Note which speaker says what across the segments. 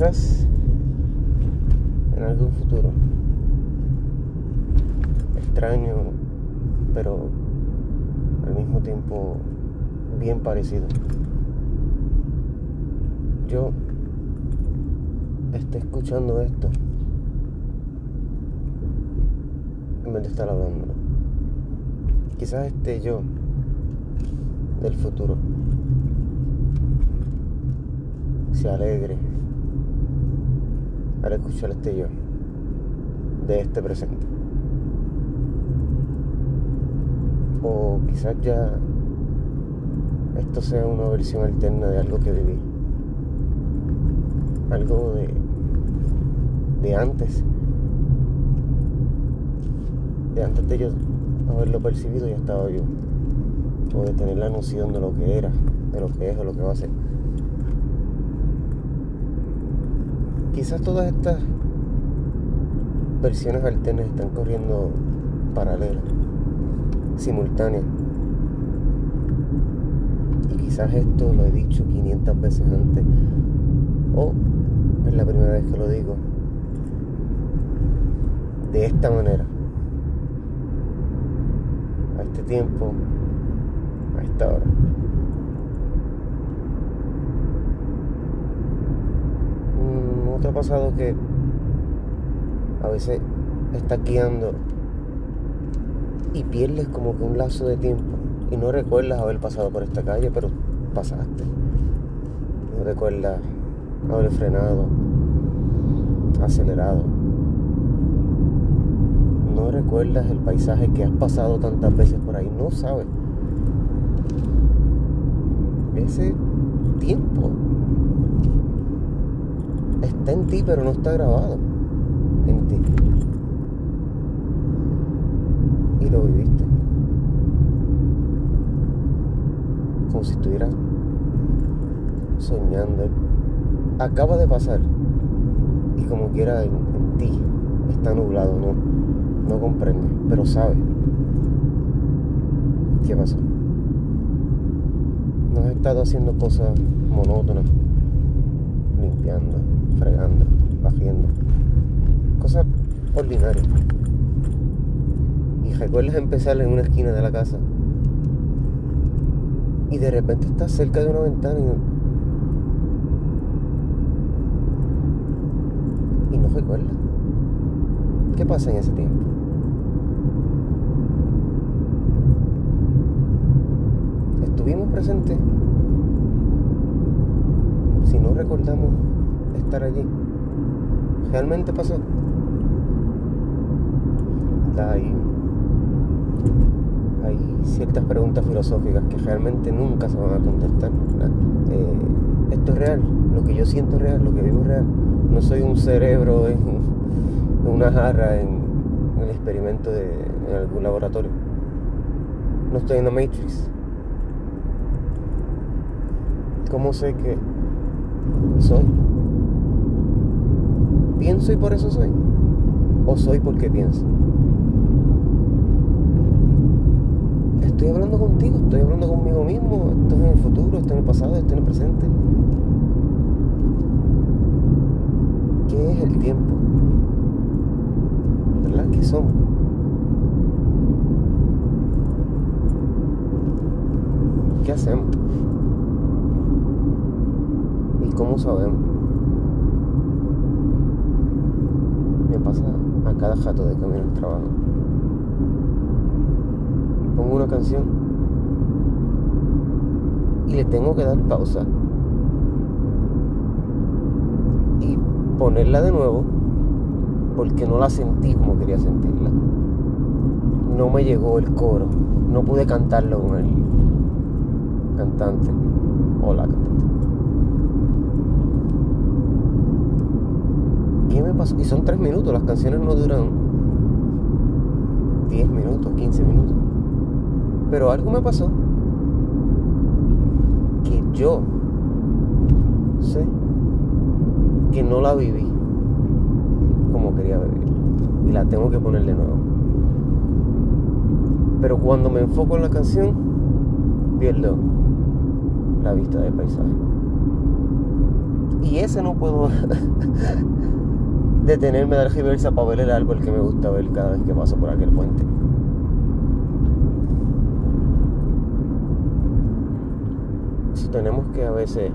Speaker 1: quizás en algún futuro extraño, pero al mismo tiempo bien parecido. Yo esté escuchando esto en vez de estar hablando. Quizás esté yo del futuro se alegre al escuchar este yo de este presente. O quizás ya esto sea una versión alterna de algo que viví. Algo de, de antes. De antes de yo haberlo percibido ya estaba yo. O de tener la noción de lo que era, de lo que es o lo que va a ser. Quizás todas estas versiones alternas están corriendo paralelas, simultáneas. Y quizás esto lo he dicho 500 veces antes, o es la primera vez que lo digo, de esta manera, a este tiempo, a esta hora. ¿No te ha pasado que a veces estás guiando y pierdes como que un lazo de tiempo y no recuerdas haber pasado por esta calle, pero pasaste? No recuerdas haber frenado, acelerado. No recuerdas el paisaje que has pasado tantas veces por ahí, no sabes. Ese tiempo está en ti, pero no está grabado en ti. Y lo viviste. Como si estuvieras soñando. Acaba de pasar. Y como quiera en, ti está nublado, no, no comprende, pero sabe. ¿Qué pasó? No has estado haciendo cosas monótonas, limpiando, fregando, bajiendo. Cosas ordinarias. Y recuerdas empezar en una esquina de la casa. Y de repente estás cerca de una ventana y, y no recuerdas. ¿Qué pasa en ese tiempo? ¿Estuvimos presentes? Si no recordamos estar allí, ¿realmente pasó? Hay, hay ciertas preguntas filosóficas que realmente nunca se van a contestar. Eh, esto es real, lo que yo siento es real, lo que vivo es real. No soy un cerebro en, una jarra en, el experimento de algún laboratorio. No estoy en la Matrix. ¿Cómo sé que soy? ¿Pienso y por eso soy? ¿O soy porque pienso? Estoy hablando contigo, estoy hablando conmigo mismo, esto es en el futuro, esto es en el pasado, esto es en el presente. ¿Qué es el tiempo? ¿Verdad? ¿Qué somos? ¿Qué hacemos? ¿Y cómo sabemos? Me pasa a cada jato de camino al trabajo. Pongo una canción y le tengo que dar pausa y ponerla de nuevo porque no la sentí como quería sentirla. No me llegó el coro, no pude cantarlo con el cantante o la. ¿Qué me pasó? Y son tres minutos, las canciones no duran 10 minutos, 15 minutos. Pero algo me pasó que yo sé que no la viví como quería vivir. Y la tengo que poner de nuevo. Pero cuando me enfoco en la canción, pierdo la vista del paisaje. Y ese no puedo detenerme a dar reversa para ver el árbol que me gusta ver cada vez que paso por aquel puente. Si tenemos que a veces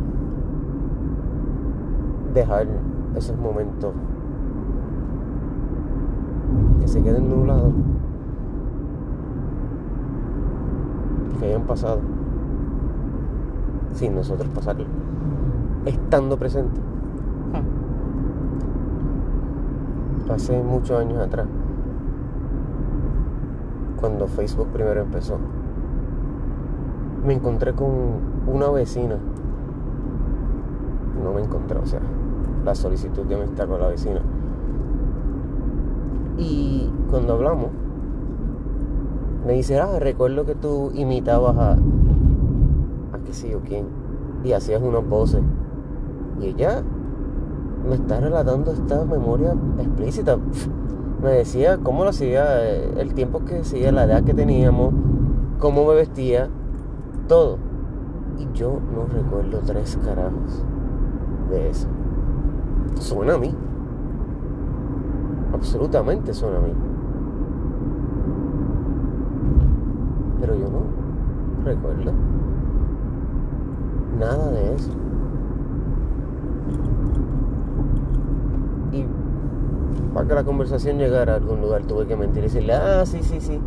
Speaker 1: dejar esos momentos que se queden nublados, que hayan pasado, sin nosotros pasarlo, estando presente. Hace muchos años atrás, cuando Facebook primero empezó, me encontré con una vecina. No me encontré, o sea, la solicitud de amistad con la vecina. Y cuando hablamos, me dice, ah, recuerdo que tú imitabas a, a qué sé yo quién, y hacías unas voces. Y ella me está relatando esta memoria explícita. Me decía cómo lo hacía, eh, el tiempo que hacía, la edad que teníamos, cómo me vestía, todo. Y yo no recuerdo tres carajos de eso. Suena a mí. Absolutamente suena a mí. Pero yo no recuerdo nada de eso. Y para que la conversación llegara a algún lugar tuve que mentir y decirle, ah, sí, sí, sí,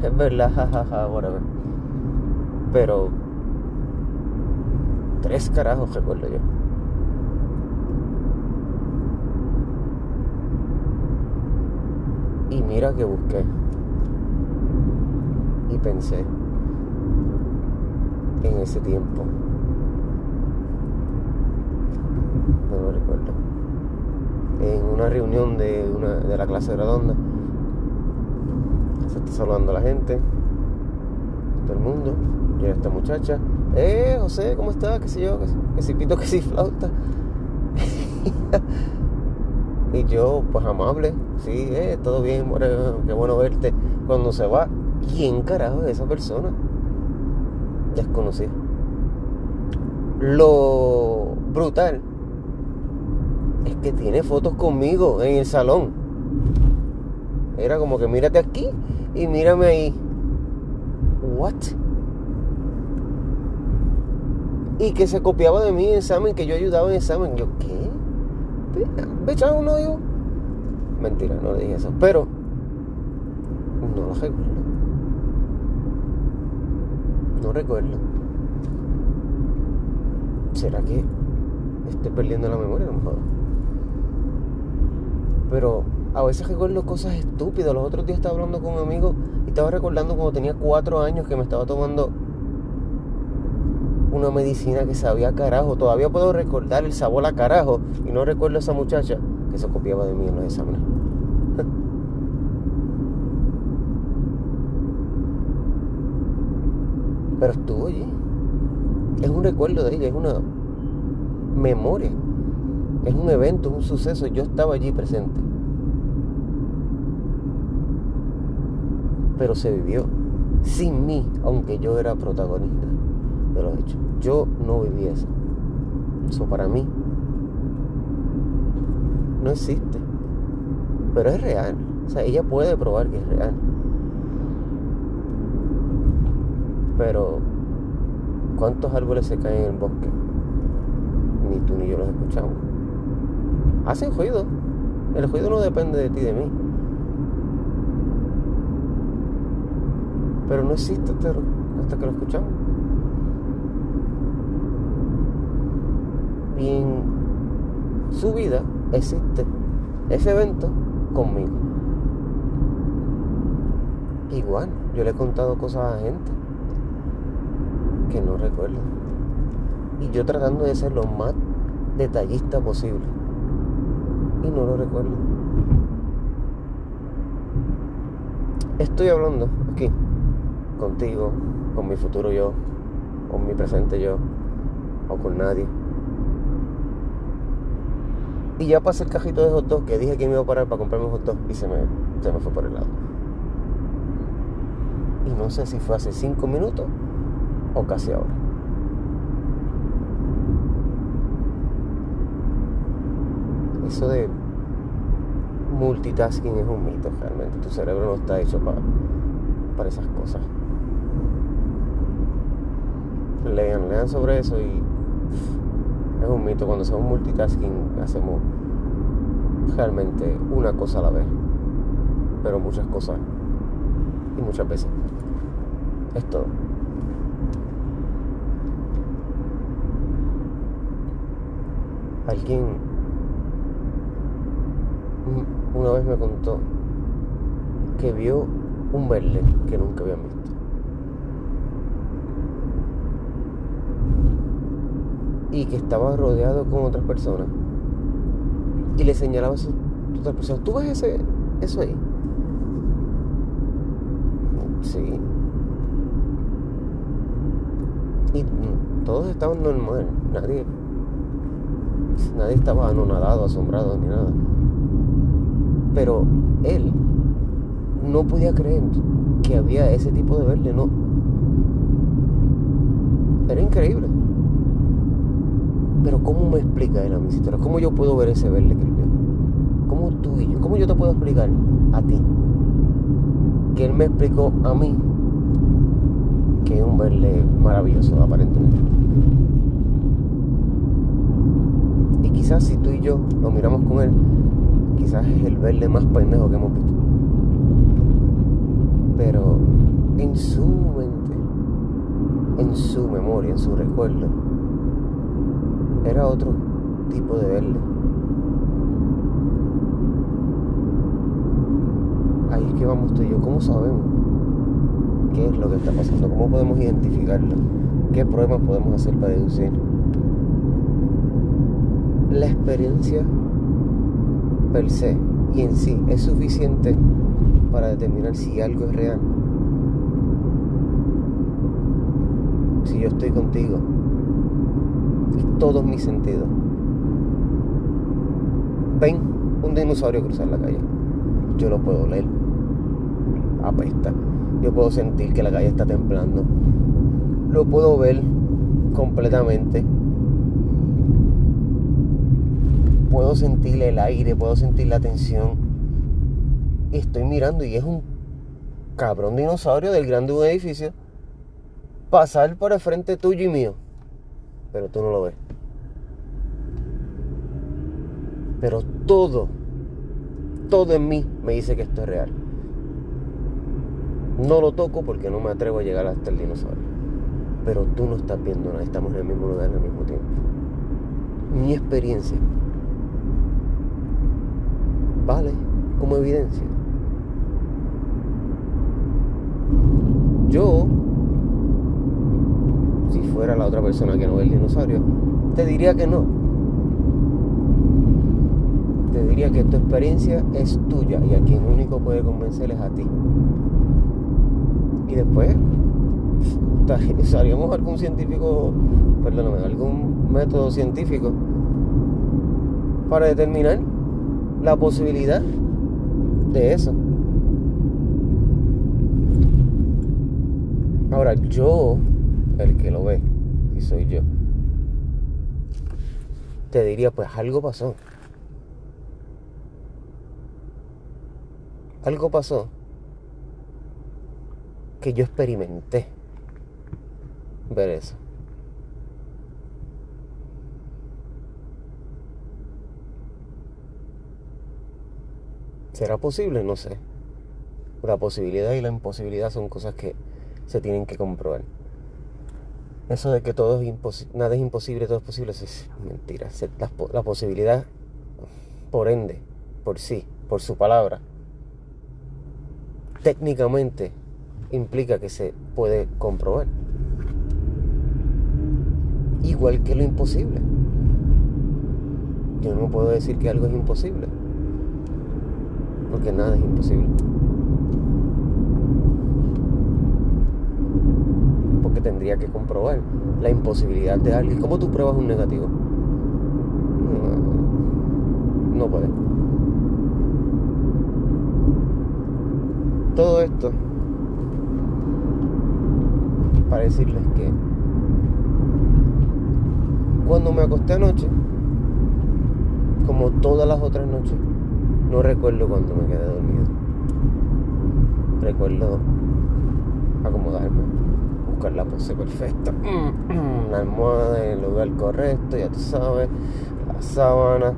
Speaker 1: es verdad, jajaja, ja, whatever. Pero tres carajos recuerdo yo. Y mira que busqué. Y pensé en ese tiempo. No lo recuerdo. En una reunión de, una, de la clase de redonda. Se está saludando la gente. Todo el mundo. Llega esta muchacha. Eh, José, ¿cómo estás? ¿Qué sé yo? Que si pito, que si flauta. y yo, pues amable. Sí, eh, todo bien, qué bueno verte. Cuando se va, ¿quién carajo es esa persona? Desconocido. Lo brutal que tiene fotos conmigo en el salón. Era como que mírate aquí y mírame ahí. What? Y que se copiaba de mí en examen, que yo ayudaba en examen. Yo, ¿qué? ¿Ve, chavo, no digo? Mentira, no dije eso. Pero no lo recuerdo. No recuerdo. ¿Será que estoy perdiendo la memoria? Jodas. Pero a veces recuerdo cosas estúpidas. Los otros días estaba hablando con un amigo y estaba recordando cuando tenía cuatro años que me estaba tomando una medicina que sabía carajo. Todavía puedo recordar el sabor a carajo y no recuerdo a esa muchacha que se copiaba de mí en los exámenes. Pero estuvo allí. Es un recuerdo de ella, es una memoria. Es un evento, un suceso. Yo estaba allí presente. Pero se vivió sin mí, aunque yo era protagonista de los hechos. Yo no viví eso. Eso para mí no existe. Pero es real. O sea, ella puede probar que es real. Pero, ¿cuántos árboles se caen en el bosque? Ni tú ni yo los escuchamos. Hacen ruido. El ruido no depende de ti, de mí. Pero no existe hasta, que lo escuchamos. Y en su vida existe ese evento conmigo. Igual, yo le he contado cosas a gente que no recuerdo. Y yo tratando de ser lo más detallista posible. No lo recuerdo. Estoy hablando aquí contigo, con mi futuro yo, con mi presente yo, o con nadie. Y ya pasé el cajito de hot que dije que me iba a parar para comprarme un hot y se me, se me fue por el lado. Y no sé si fue hace cinco minutos o casi ahora. Eso de multitasking es un mito realmente. Tu cerebro no está hecho para, para esas cosas. Lean, lean sobre eso y es un mito. Cuando hacemos multitasking hacemos realmente una cosa a la vez. Pero muchas cosas. Y muchas veces. Es todo. Alguien una vez me contó que vio un verde que nunca habían visto. Y que estaba rodeado con otras personas. Y le señalaba a otras personas, ¿tú ves ese, eso ahí? Sí. Y todos estaban normal, nadie, nadie estaba anonadado, asombrado ni nada. Pero él no podía creer que había ese tipo de verde, no. Era increíble. Pero ¿cómo me explica él a mi historia? ¿Cómo yo puedo ver ese verde que él vio? ¿Cómo tú y yo? ¿Cómo yo te puedo explicar a ti? Que él me explicó a mí que es un verde maravilloso, aparentemente. Y quizás si tú y yo lo miramos con él, quizás es el verde más pendejo que hemos visto. Pero en su mente, en su memoria, en su recuerdo, era otro tipo de verde. Ahí es que vamos tú y yo, ¿cómo sabemos qué es lo que está pasando? ¿Cómo podemos identificarlo? ¿Qué pruebas podemos hacer para deducir? La experiencia per se y en sí es suficiente para determinar si algo es real. Si yo estoy contigo, todos mis sentidos ven un dinosaurio cruzar la calle, yo lo puedo leer. Apesta. Yo puedo sentir que la calle está temblando. Lo puedo ver completamente puedo sentir el aire, puedo sentir la tensión. Y estoy mirando y es un cabrón dinosaurio del grande de un edificio pasar por el frente tuyo y mío. Pero tú no lo ves. Pero todo, todo en mí me dice que esto es real. No lo toco porque no me atrevo a llegar hasta el dinosaurio. Pero tú no estás viendo nada, estamos en el mismo lugar al mismo tiempo. Mi experiencia vale como evidencia. Yo, si fuera la otra persona que no ve el dinosaurio, te diría que no. Te diría que tu experiencia es tuya y a quien único puede convencer es a ti. Y después usaríamos algún científico, perdóname, algún método científico para determinar la posibilidad de eso. Ahora, yo, el que lo ve, y soy yo, te diría, pues algo pasó. Algo pasó que yo experimenté ver eso. ¿Será posible? No sé. La posibilidad y la imposibilidad son cosas que se tienen que comprobar. Eso de que todo es imposible, nada es imposible, todo es posible, es mentira. La posibilidad, por ende, por sí, por su palabra, técnicamente implica que se puede comprobar. Igual que lo imposible. Yo no puedo decir que algo es imposible porque nada es imposible. Porque tendría que comprobar la imposibilidad de alguien. ¿Cómo tú pruebas un negativo? No, puede. Todo esto para decirles que cuando me acosté anoche, como todas las otras noches. No recuerdo cuando me quedé dormido. Recuerdo acomodarme, buscar la pose perfecta, la almohada en el lugar correcto, ya tú sabes, la sábana.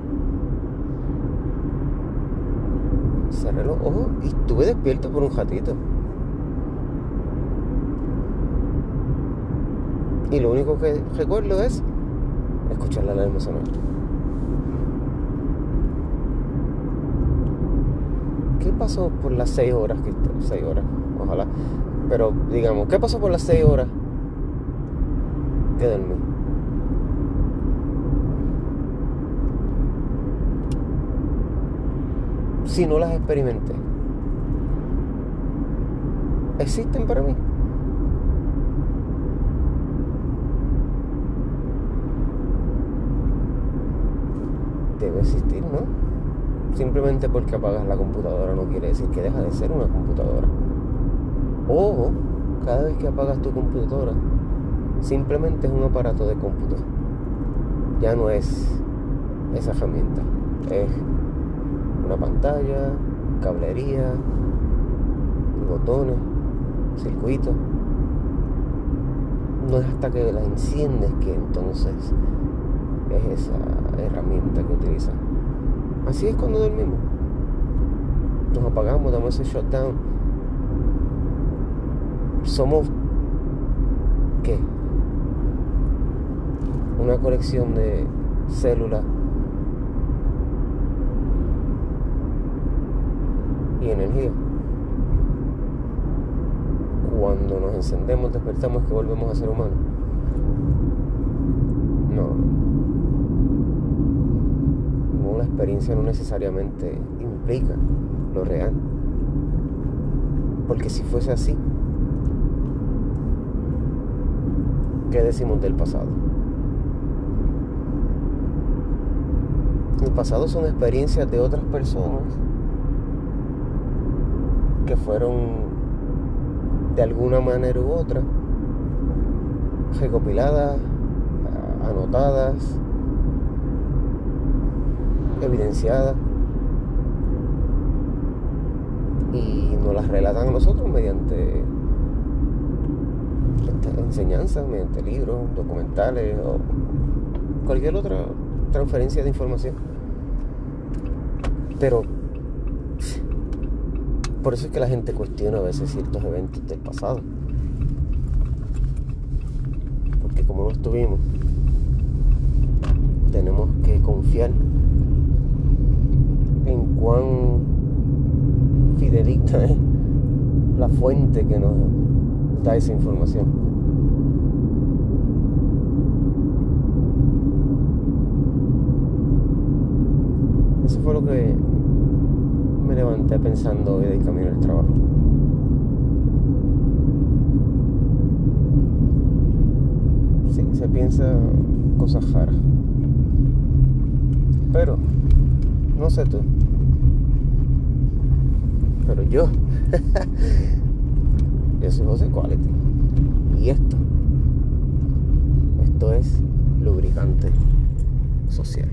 Speaker 1: Cerré los ojos y estuve despierto por un ratito. Y lo único que recuerdo es escuchar la alarma sonar. ¿Qué pasó por las seis horas que seis horas? Ojalá. Pero digamos, ¿qué pasó por las seis horas que dormí? Si no las experimenté. ¿Existen para mí? debe existir, ¿no? Simplemente porque apagas la computadora no quiere decir que deja de ser una computadora. O cada vez que apagas tu computadora, simplemente es un aparato de cómputo. Ya no es esa herramienta. Es una pantalla, cablería, botones, circuitos. No es hasta que la enciendes que entonces es esa herramienta que utiliza. Así es cuando dormimos. Nos apagamos, damos ese shutdown. Somos, ¿qué? Una colección de células y energía. Cuando nos encendemos, despertamos que volvemos a ser humanos. No experiencia no necesariamente implica lo real. Porque si fuese así, ¿qué decimos del pasado? El pasado son experiencias de otras personas que fueron de alguna manera u otra recopiladas, anotadas, evidenciadas y nos las relatan a nosotros mediante enseñanzas, mediante libros, documentales o cualquier otra transferencia de información. Pero por eso es que la gente cuestiona a veces ciertos eventos del pasado. Porque como no estuvimos, tenemos que confiar cuán fidelita es la fuente que nos da esa información. Eso fue lo que me levanté pensando hoy de camino al trabajo. Sí, se piensa cosas raras. Pero, no sé tú. Pero yo, yo soy José Quality. Y esto, esto es lubricante social.